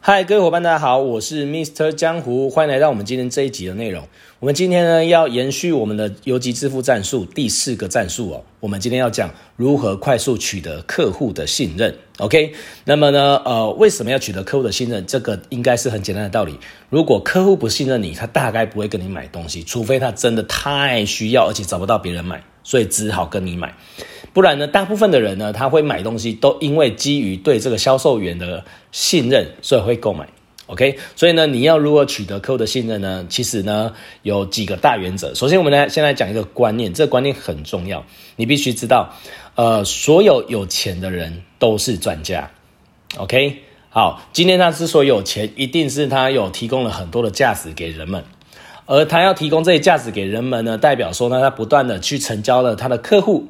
嗨，各位伙伴，大家好，我是 Mr. 江湖，欢迎来到我们今天这一集的内容。我们今天呢要延续我们的游击致富战术第四个战术哦。我们今天要讲如何快速取得客户的信任。OK，那么呢，呃，为什么要取得客户的信任？这个应该是很简单的道理。如果客户不信任你，他大概不会跟你买东西，除非他真的太需要，而且找不到别人买，所以只好跟你买。不然呢，大部分的人呢，他会买东西，都因为基于对这个销售员的信任，所以会购买。OK，所以呢，你要如何取得客户的信任呢？其实呢，有几个大原则。首先，我们来先来讲一个观念，这个观念很重要，你必须知道，呃，所有有钱的人都是专家。OK，好，今天他之所以有钱，一定是他有提供了很多的价值给人们，而他要提供这些价值给人们呢，代表说呢，他不断的去成交了他的客户。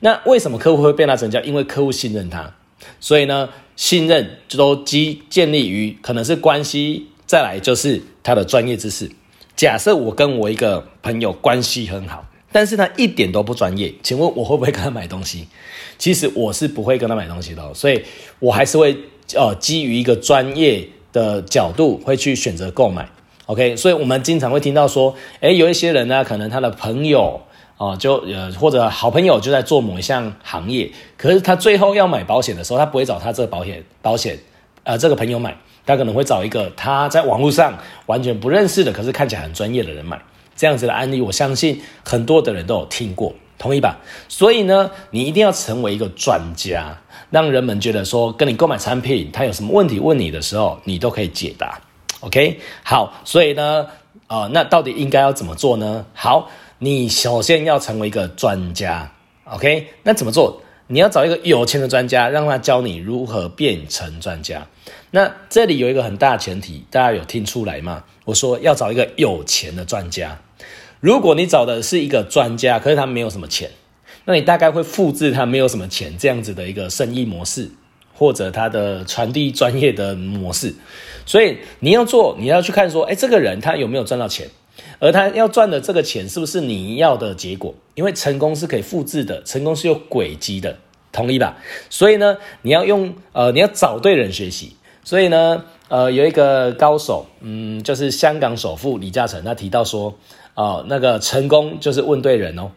那为什么客户会被他成交？因为客户信任他，所以呢，信任都基建立于可能是关系，再来就是他的专业知识。假设我跟我一个朋友关系很好，但是他一点都不专业，请问我会不会跟他买东西？其实我是不会跟他买东西的，所以我还是会呃基于一个专业的角度会去选择购买。OK，所以我们经常会听到说，诶，有一些人呢，可能他的朋友。哦，就呃或者好朋友就在做某一项行业，可是他最后要买保险的时候，他不会找他这个保险保险呃这个朋友买，他可能会找一个他在网络上完全不认识的，可是看起来很专业的人买。这样子的案例，我相信很多的人都有听过，同意吧？所以呢，你一定要成为一个专家，让人们觉得说跟你购买产品，他有什么问题问你的时候，你都可以解答。OK，好，所以呢，呃，那到底应该要怎么做呢？好。你首先要成为一个专家，OK？那怎么做？你要找一个有钱的专家，让他教你如何变成专家。那这里有一个很大前提，大家有听出来吗？我说要找一个有钱的专家。如果你找的是一个专家，可是他没有什么钱，那你大概会复制他没有什么钱这样子的一个生意模式，或者他的传递专业的模式。所以你要做，你要去看说，哎，这个人他有没有赚到钱？而他要赚的这个钱是不是你要的结果？因为成功是可以复制的，成功是有轨迹的，同意吧？所以呢，你要用呃，你要找对人学习。所以呢，呃，有一个高手，嗯，就是香港首富李嘉诚，他提到说，哦、那个成功就是问对人哦，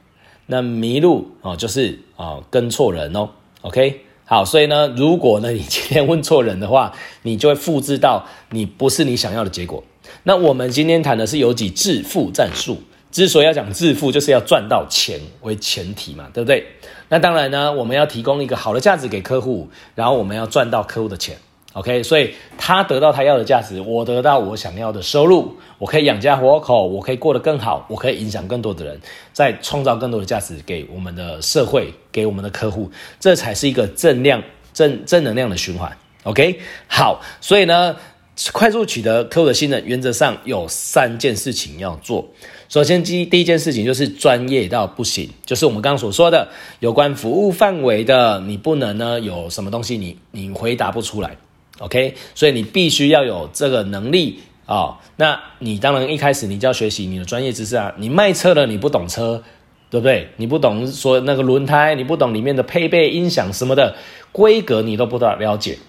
那迷路哦，就是啊、跟错人哦。OK，好，所以呢，如果呢你今天问错人的话，你就会复制到你不是你想要的结果。那我们今天谈的是有几致富战术。之所以要讲致富，就是要赚到钱为前提嘛，对不对？那当然呢，我们要提供一个好的价值给客户，然后我们要赚到客户的钱。OK，所以他得到他要的价值，我得到我想要的收入，我可以养家活口，我可以过得更好，我可以影响更多的人，再创造更多的价值给我们的社会，给我们的客户，这才是一个正量正正能量的循环。OK，好，所以呢。快速取得客户的信任，原则上有三件事情要做。首先，第第一件事情就是专业到不行，就是我们刚刚所说的有关服务范围的，你不能呢有什么东西你你回答不出来，OK？所以你必须要有这个能力啊、那你当然一开始你就要学习你的专业知识啊。你卖车了，你不懂车，对不对？你不懂说那个轮胎，你不懂里面的配备、音响什么的规格，你都不大了解。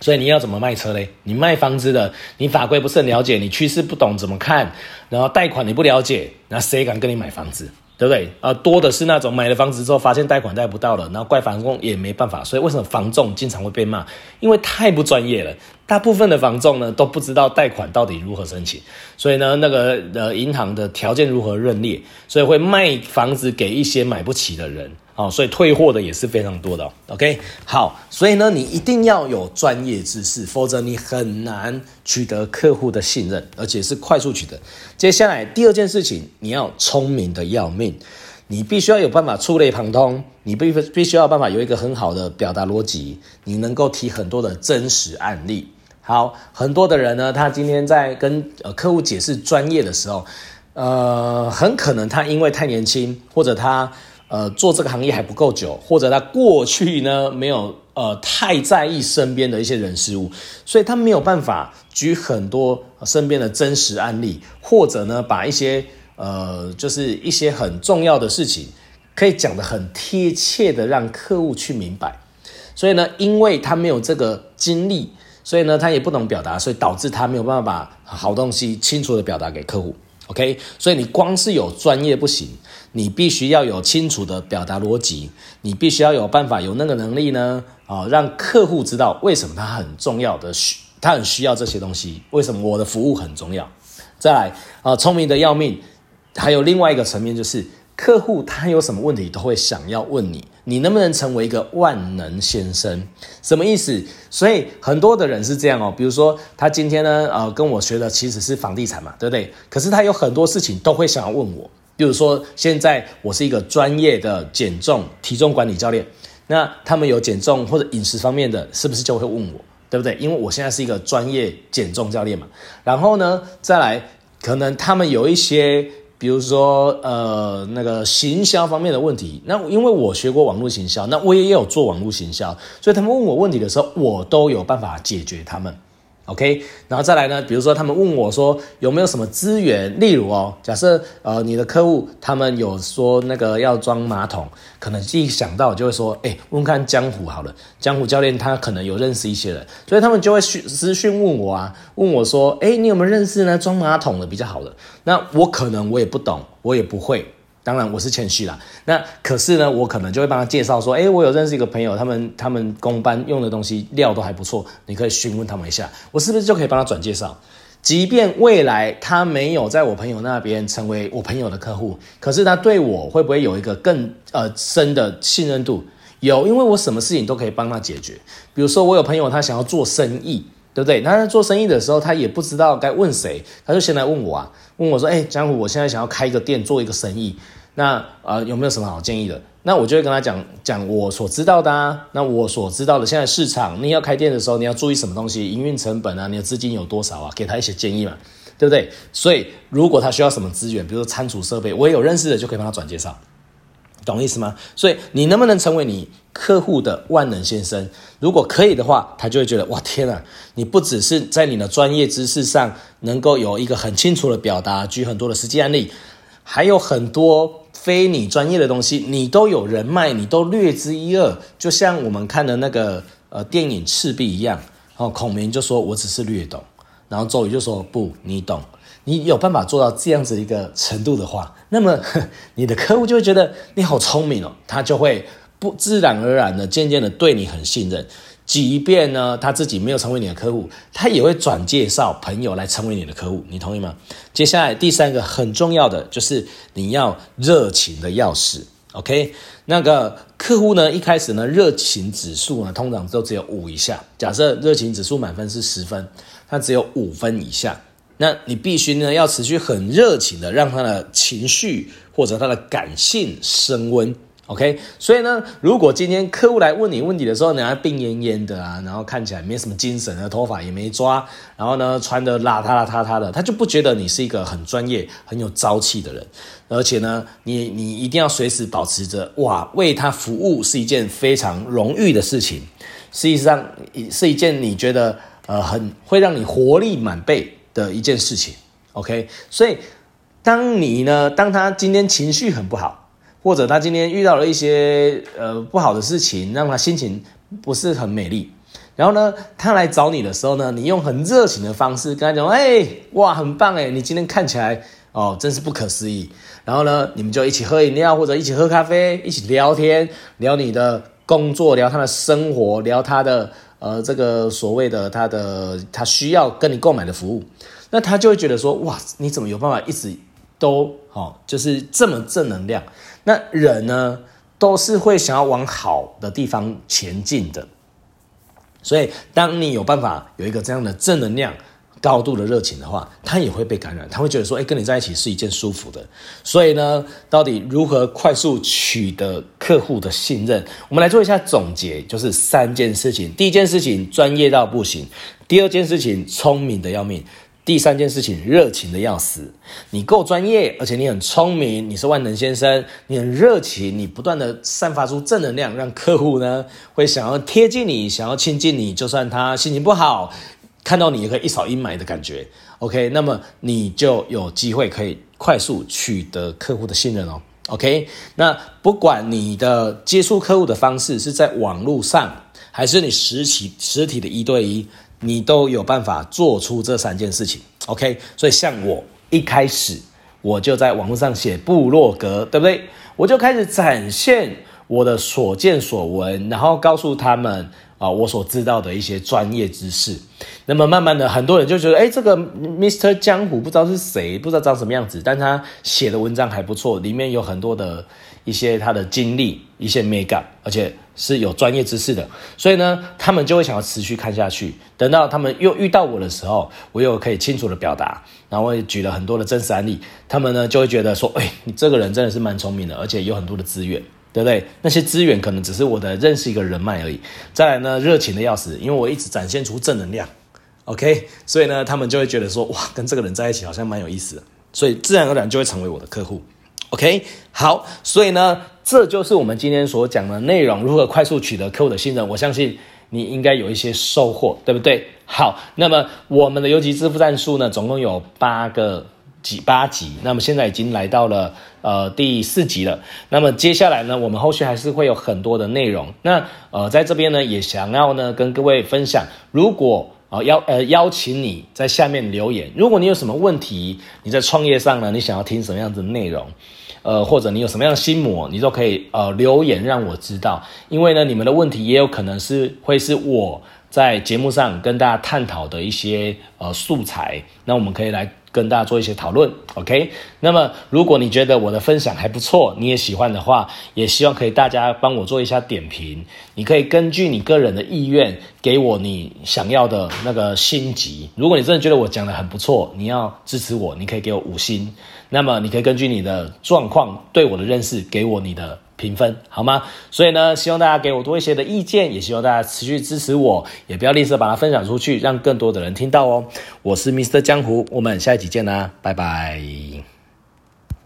所以你要怎么卖车嘞？你卖房子的，你法规不是很了解，你趋势不懂怎么看，然后贷款你不了解，那谁敢跟你买房子？对不对？啊，多的是那种买了房子之后发现贷款贷不到了，然后怪房仲也没办法。所以为什么房仲经常会被骂？因为太不专业了。大部分的房仲呢都不知道贷款到底如何申请，所以呢那个呃银行的条件如何认列，所以会卖房子给一些买不起的人。哦，所以退货的也是非常多的。OK，好，所以呢，你一定要有专业知识，否则你很难取得客户的信任，而且是快速取得。接下来第二件事情，你要聪明的要命，你必须要有办法触类旁通，你必必须要办法有一个很好的表达逻辑，你能够提很多的真实案例。好，很多的人呢，他今天在跟呃客户解释专业的时候，呃，很可能他因为太年轻，或者他。呃，做这个行业还不够久，或者他过去呢没有呃太在意身边的一些人事物，所以他没有办法举很多身边的真实案例，或者呢把一些呃就是一些很重要的事情可以讲得很贴切的让客户去明白。所以呢，因为他没有这个经历，所以呢，他也不懂表达，所以导致他没有办法把好东西清楚的表达给客户。OK，所以你光是有专业不行，你必须要有清楚的表达逻辑，你必须要有办法有那个能力呢，啊，让客户知道为什么他很重要的需，他很需要这些东西，为什么我的服务很重要。再来啊，聪明的要命，还有另外一个层面就是。客户他有什么问题都会想要问你，你能不能成为一个万能先生？什么意思？所以很多的人是这样哦，比如说他今天呢，呃，跟我学的其实是房地产嘛，对不对？可是他有很多事情都会想要问我，比如说现在我是一个专业的减重体重管理教练，那他们有减重或者饮食方面的，是不是就会问我，对不对？因为我现在是一个专业减重教练嘛。然后呢，再来可能他们有一些。比如说，呃，那个行销方面的问题，那因为我学过网络行销，那我也有做网络行销，所以他们问我问题的时候，我都有办法解决他们。OK，然后再来呢，比如说他们问我说有没有什么资源，例如哦，假设呃你的客户他们有说那个要装马桶，可能一想到就会说，哎，问看江湖好了，江湖教练他可能有认识一些人，所以他们就会私讯问我啊，问我说，哎，你有没有认识呢装马桶的比较好的？那我可能我也不懂，我也不会。当然我是谦虚啦，那可是呢，我可能就会帮他介绍说，诶，我有认识一个朋友，他们他们工班用的东西料都还不错，你可以询问他们一下，我是不是就可以帮他转介绍？即便未来他没有在我朋友那边成为我朋友的客户，可是他对我会不会有一个更呃深的信任度？有，因为我什么事情都可以帮他解决。比如说我有朋友他想要做生意。对不对？那他做生意的时候，他也不知道该问谁，他就先来问我啊，问我说：“哎，江湖，我现在想要开一个店，做一个生意，那呃有没有什么好建议的？”那我就会跟他讲讲我所知道的啊，那我所知道的现在市场，你要开店的时候，你要注意什么东西？营运成本啊，你的资金有多少啊？给他一些建议嘛，对不对？所以如果他需要什么资源，比如说仓储设备，我也有认识的，就可以帮他转介绍。懂意思吗？所以你能不能成为你客户的万能先生？如果可以的话，他就会觉得哇天啊，你不只是在你的专业知识上能够有一个很清楚的表达，举很多的实际案例，还有很多非你专业的东西，你都有人脉，你都略知一二。就像我们看的那个呃电影《赤壁》一样，哦，孔明就说我只是略懂，然后周瑜就说不，你懂。你有办法做到这样子一个程度的话，那么 你的客户就会觉得你好聪明哦，他就会不自然而然的渐渐的对你很信任。即便呢他自己没有成为你的客户，他也会转介绍朋友来成为你的客户。你同意吗？接下来第三个很重要的就是你要热情的钥匙。OK，那个客户呢一开始呢热情指数呢通常都只有五以下。假设热情指数满分是十分，他只有五分以下。那你必须呢，要持续很热情的让他的情绪或者他的感性升温，OK？所以呢，如果今天客户来问你问题的时候，你还病恹恹的啊，然后看起来没什么精神，头发也没抓，然后呢穿的邋遢邋遢遢的，他就不觉得你是一个很专业、很有朝气的人。而且呢，你你一定要随时保持着哇，为他服务是一件非常荣誉的事情，实际上是一件你觉得呃很会让你活力满倍的一件事情，OK，所以当你呢，当他今天情绪很不好，或者他今天遇到了一些呃不好的事情，让他心情不是很美丽，然后呢，他来找你的时候呢，你用很热情的方式跟他讲，哎，哇，很棒哎，你今天看起来哦，真是不可思议。然后呢，你们就一起喝饮料，或者一起喝咖啡，一起聊天，聊你的工作，聊他的生活，聊他的。呃，这个所谓的他的他需要跟你购买的服务，那他就会觉得说，哇，你怎么有办法一直都好，就是这么正能量？那人呢，都是会想要往好的地方前进的，所以当你有办法有一个这样的正能量。高度的热情的话，他也会被感染，他会觉得说，哎，跟你在一起是一件舒服的。所以呢，到底如何快速取得客户的信任？我们来做一下总结，就是三件事情。第一件事情，专业到不行；第二件事情，聪明的要命；第三件事情，热情的要死。你够专业，而且你很聪明，你是万能先生，你很热情，你不断的散发出正能量，让客户呢会想要贴近你，想要亲近你，就算他心情不好。看到你也可以一扫阴霾的感觉，OK，那么你就有机会可以快速取得客户的信任哦，OK，那不管你的接触客户的方式是在网络上，还是你实体实体的一对一，你都有办法做出这三件事情。OK，所以像我一开始我就在网络上写部落格，对不对？我就开始展现我的所见所闻，然后告诉他们。啊，我所知道的一些专业知识，那么慢慢的，很多人就觉得，哎，这个 Mr. 江湖不知道是谁，不知道长什么样子，但他写的文章还不错，里面有很多的一些他的经历，一些美感，而且是有专业知识的，所以呢，他们就会想要持续看下去。等到他们又遇到我的时候，我又可以清楚的表达，然后我也举了很多的真实案例，他们呢就会觉得说，哎，你这个人真的是蛮聪明的，而且有很多的资源。对不对？那些资源可能只是我的认识一个人脉而已。再来呢，热情的要死，因为我一直展现出正能量。OK，所以呢，他们就会觉得说，哇，跟这个人在一起好像蛮有意思的，所以自然而然就会成为我的客户。OK，好，所以呢，这就是我们今天所讲的内容，如何快速取得客户的信任。我相信你应该有一些收获，对不对？好，那么我们的游击支付战术呢，总共有八个。几八集，那么现在已经来到了呃第四集了。那么接下来呢，我们后续还是会有很多的内容。那呃在这边呢，也想要呢跟各位分享，如果呃邀呃邀请你在下面留言，如果你有什么问题，你在创业上呢，你想要听什么样子的内容，呃或者你有什么样的心魔，你都可以呃留言让我知道。因为呢，你们的问题也有可能是会是我在节目上跟大家探讨的一些呃素材，那我们可以来。跟大家做一些讨论，OK？那么如果你觉得我的分享还不错，你也喜欢的话，也希望可以大家帮我做一下点评。你可以根据你个人的意愿，给我你想要的那个星级。如果你真的觉得我讲的很不错，你要支持我，你可以给我五星。那么你可以根据你的状况对我的认识，给我你的。评分好吗？所以呢，希望大家给我多一些的意见，也希望大家持续支持我，也不要吝啬把它分享出去，让更多的人听到哦。我是 Mr. 江湖，我们下一集见啦，拜拜。